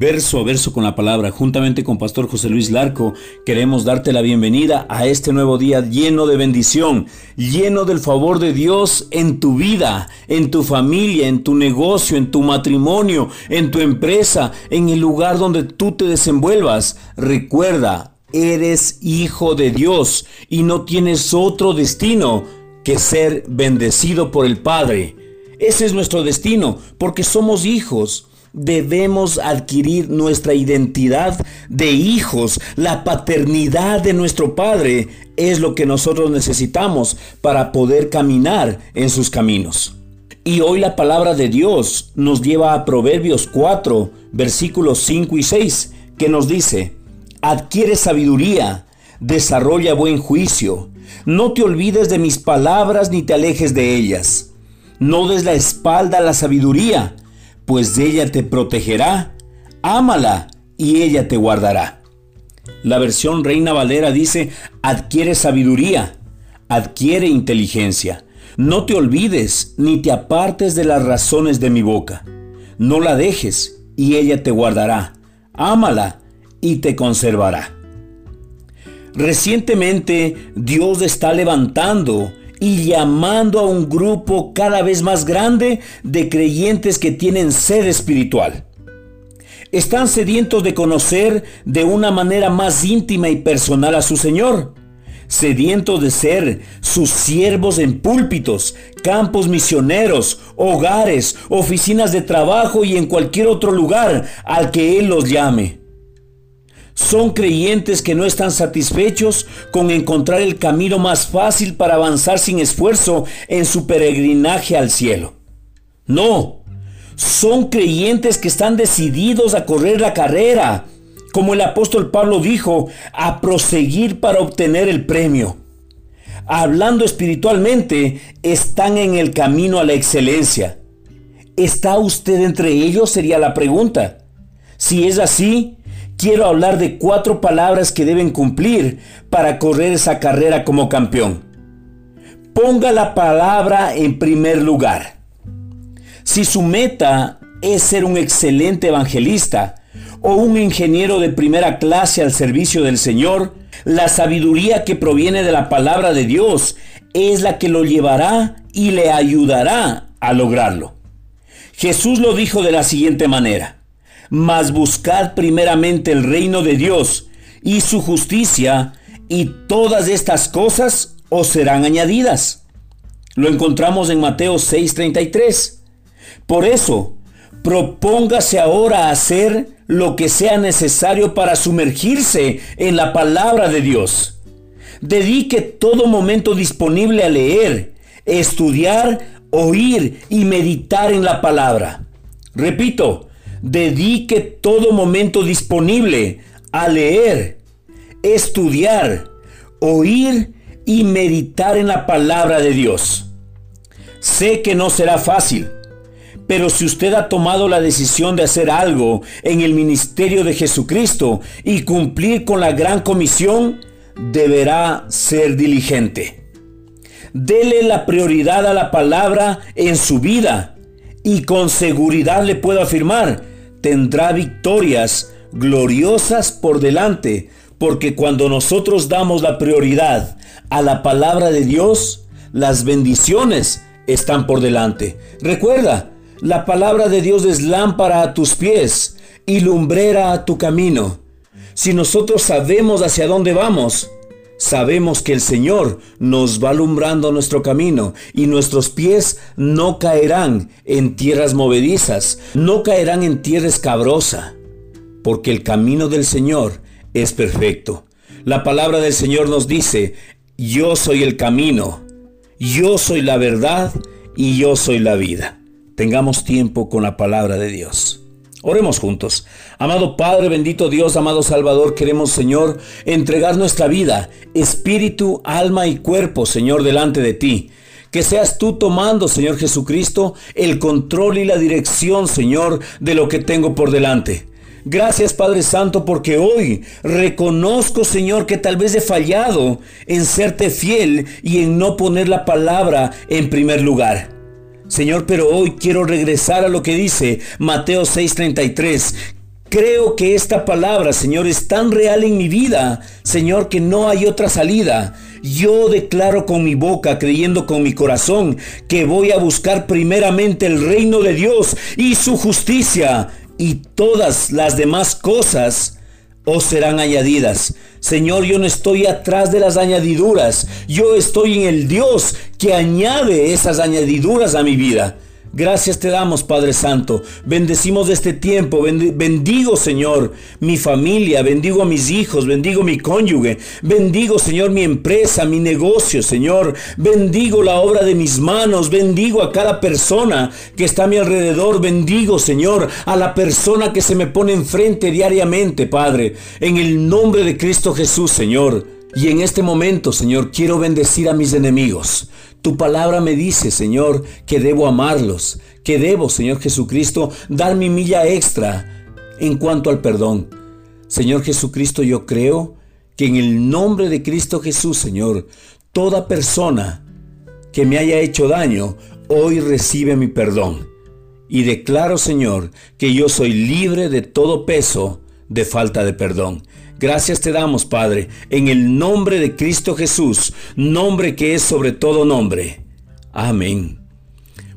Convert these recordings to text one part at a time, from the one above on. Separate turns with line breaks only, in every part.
verso a verso con la palabra, juntamente con Pastor José Luis Larco, queremos darte la bienvenida a este nuevo día lleno de bendición, lleno del favor de Dios en tu vida, en tu familia, en tu negocio, en tu matrimonio, en tu empresa, en el lugar donde tú te desenvuelvas. Recuerda, eres hijo de Dios y no tienes otro destino que ser bendecido por el Padre. Ese es nuestro destino, porque somos hijos debemos adquirir nuestra identidad de hijos. La paternidad de nuestro Padre es lo que nosotros necesitamos para poder caminar en sus caminos. Y hoy la palabra de Dios nos lleva a Proverbios 4, versículos 5 y 6, que nos dice, adquiere sabiduría, desarrolla buen juicio, no te olvides de mis palabras ni te alejes de ellas. No des la espalda a la sabiduría, pues ella te protegerá, ámala y ella te guardará. La versión Reina Valera dice, adquiere sabiduría, adquiere inteligencia. No te olvides ni te apartes de las razones de mi boca. No la dejes y ella te guardará. Ámala y te conservará. Recientemente Dios está levantando y llamando a un grupo cada vez más grande de creyentes que tienen sed espiritual. Están sedientos de conocer de una manera más íntima y personal a su Señor, sedientos de ser sus siervos en púlpitos, campos misioneros, hogares, oficinas de trabajo y en cualquier otro lugar al que Él los llame. Son creyentes que no están satisfechos con encontrar el camino más fácil para avanzar sin esfuerzo en su peregrinaje al cielo. No, son creyentes que están decididos a correr la carrera, como el apóstol Pablo dijo, a proseguir para obtener el premio. Hablando espiritualmente, están en el camino a la excelencia. ¿Está usted entre ellos? Sería la pregunta. Si es así, quiero hablar de cuatro palabras que deben cumplir para correr esa carrera como campeón. Ponga la palabra en primer lugar. Si su meta es ser un excelente evangelista o un ingeniero de primera clase al servicio del Señor, la sabiduría que proviene de la palabra de Dios es la que lo llevará y le ayudará a lograrlo. Jesús lo dijo de la siguiente manera mas buscad primeramente el reino de Dios y su justicia, y todas estas cosas os serán añadidas. Lo encontramos en Mateo 6:33. Por eso, propóngase ahora hacer lo que sea necesario para sumergirse en la palabra de Dios. Dedique todo momento disponible a leer, estudiar, oír y meditar en la palabra. Repito, dedique todo momento disponible a leer, estudiar, oír y meditar en la palabra de Dios. Sé que no será fácil, pero si usted ha tomado la decisión de hacer algo en el ministerio de Jesucristo y cumplir con la gran comisión, deberá ser diligente. Dele la prioridad a la palabra en su vida y con seguridad le puedo afirmar tendrá victorias gloriosas por delante, porque cuando nosotros damos la prioridad a la palabra de Dios, las bendiciones están por delante. Recuerda, la palabra de Dios es lámpara a tus pies y lumbrera a tu camino. Si nosotros sabemos hacia dónde vamos, Sabemos que el Señor nos va alumbrando nuestro camino y nuestros pies no caerán en tierras movedizas, no caerán en tierra escabrosa, porque el camino del Señor es perfecto. La palabra del Señor nos dice, yo soy el camino, yo soy la verdad y yo soy la vida. Tengamos tiempo con la palabra de Dios. Oremos juntos. Amado Padre, bendito Dios, amado Salvador, queremos, Señor, entregar nuestra vida, espíritu, alma y cuerpo, Señor, delante de ti. Que seas tú tomando, Señor Jesucristo, el control y la dirección, Señor, de lo que tengo por delante. Gracias Padre Santo porque hoy reconozco Señor que tal vez he fallado en serte fiel y en no poner la palabra en primer lugar. Señor, pero hoy quiero regresar a lo que dice Mateo 6:33, Creo que esta palabra, Señor, es tan real en mi vida, Señor, que no hay otra salida. Yo declaro con mi boca, creyendo con mi corazón, que voy a buscar primeramente el reino de Dios y su justicia, y todas las demás cosas os serán añadidas. Señor, yo no estoy atrás de las añadiduras, yo estoy en el Dios que añade esas añadiduras a mi vida. Gracias te damos, Padre Santo. Bendecimos este tiempo. Bendigo, Señor, mi familia. Bendigo a mis hijos. Bendigo mi cónyuge. Bendigo, Señor, mi empresa, mi negocio, Señor. Bendigo la obra de mis manos. Bendigo a cada persona que está a mi alrededor. Bendigo, Señor, a la persona que se me pone enfrente diariamente, Padre. En el nombre de Cristo Jesús, Señor. Y en este momento, Señor, quiero bendecir a mis enemigos. Tu palabra me dice, Señor, que debo amarlos, que debo, Señor Jesucristo, dar mi milla extra en cuanto al perdón. Señor Jesucristo, yo creo que en el nombre de Cristo Jesús, Señor, toda persona que me haya hecho daño, hoy recibe mi perdón. Y declaro, Señor, que yo soy libre de todo peso de falta de perdón. Gracias te damos, Padre, en el nombre de Cristo Jesús, nombre que es sobre todo nombre. Amén.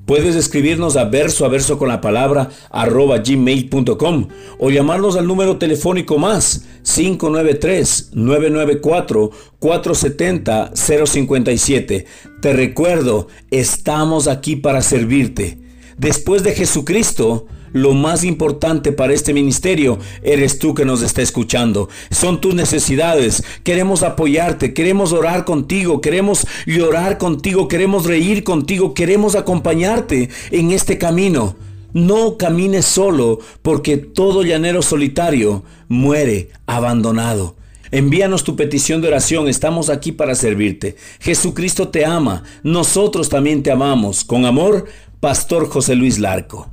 Puedes escribirnos a verso a verso con la palabra arroba gmail.com o llamarnos al número telefónico más 593-994-470-057. Te recuerdo, estamos aquí para servirte. Después de Jesucristo, lo más importante para este ministerio eres tú que nos está escuchando. Son tus necesidades. Queremos apoyarte, queremos orar contigo, queremos llorar contigo, queremos reír contigo, queremos acompañarte en este camino. No camines solo, porque todo llanero solitario muere abandonado. Envíanos tu petición de oración, estamos aquí para servirte. Jesucristo te ama, nosotros también te amamos. Con amor, Pastor José Luis Larco.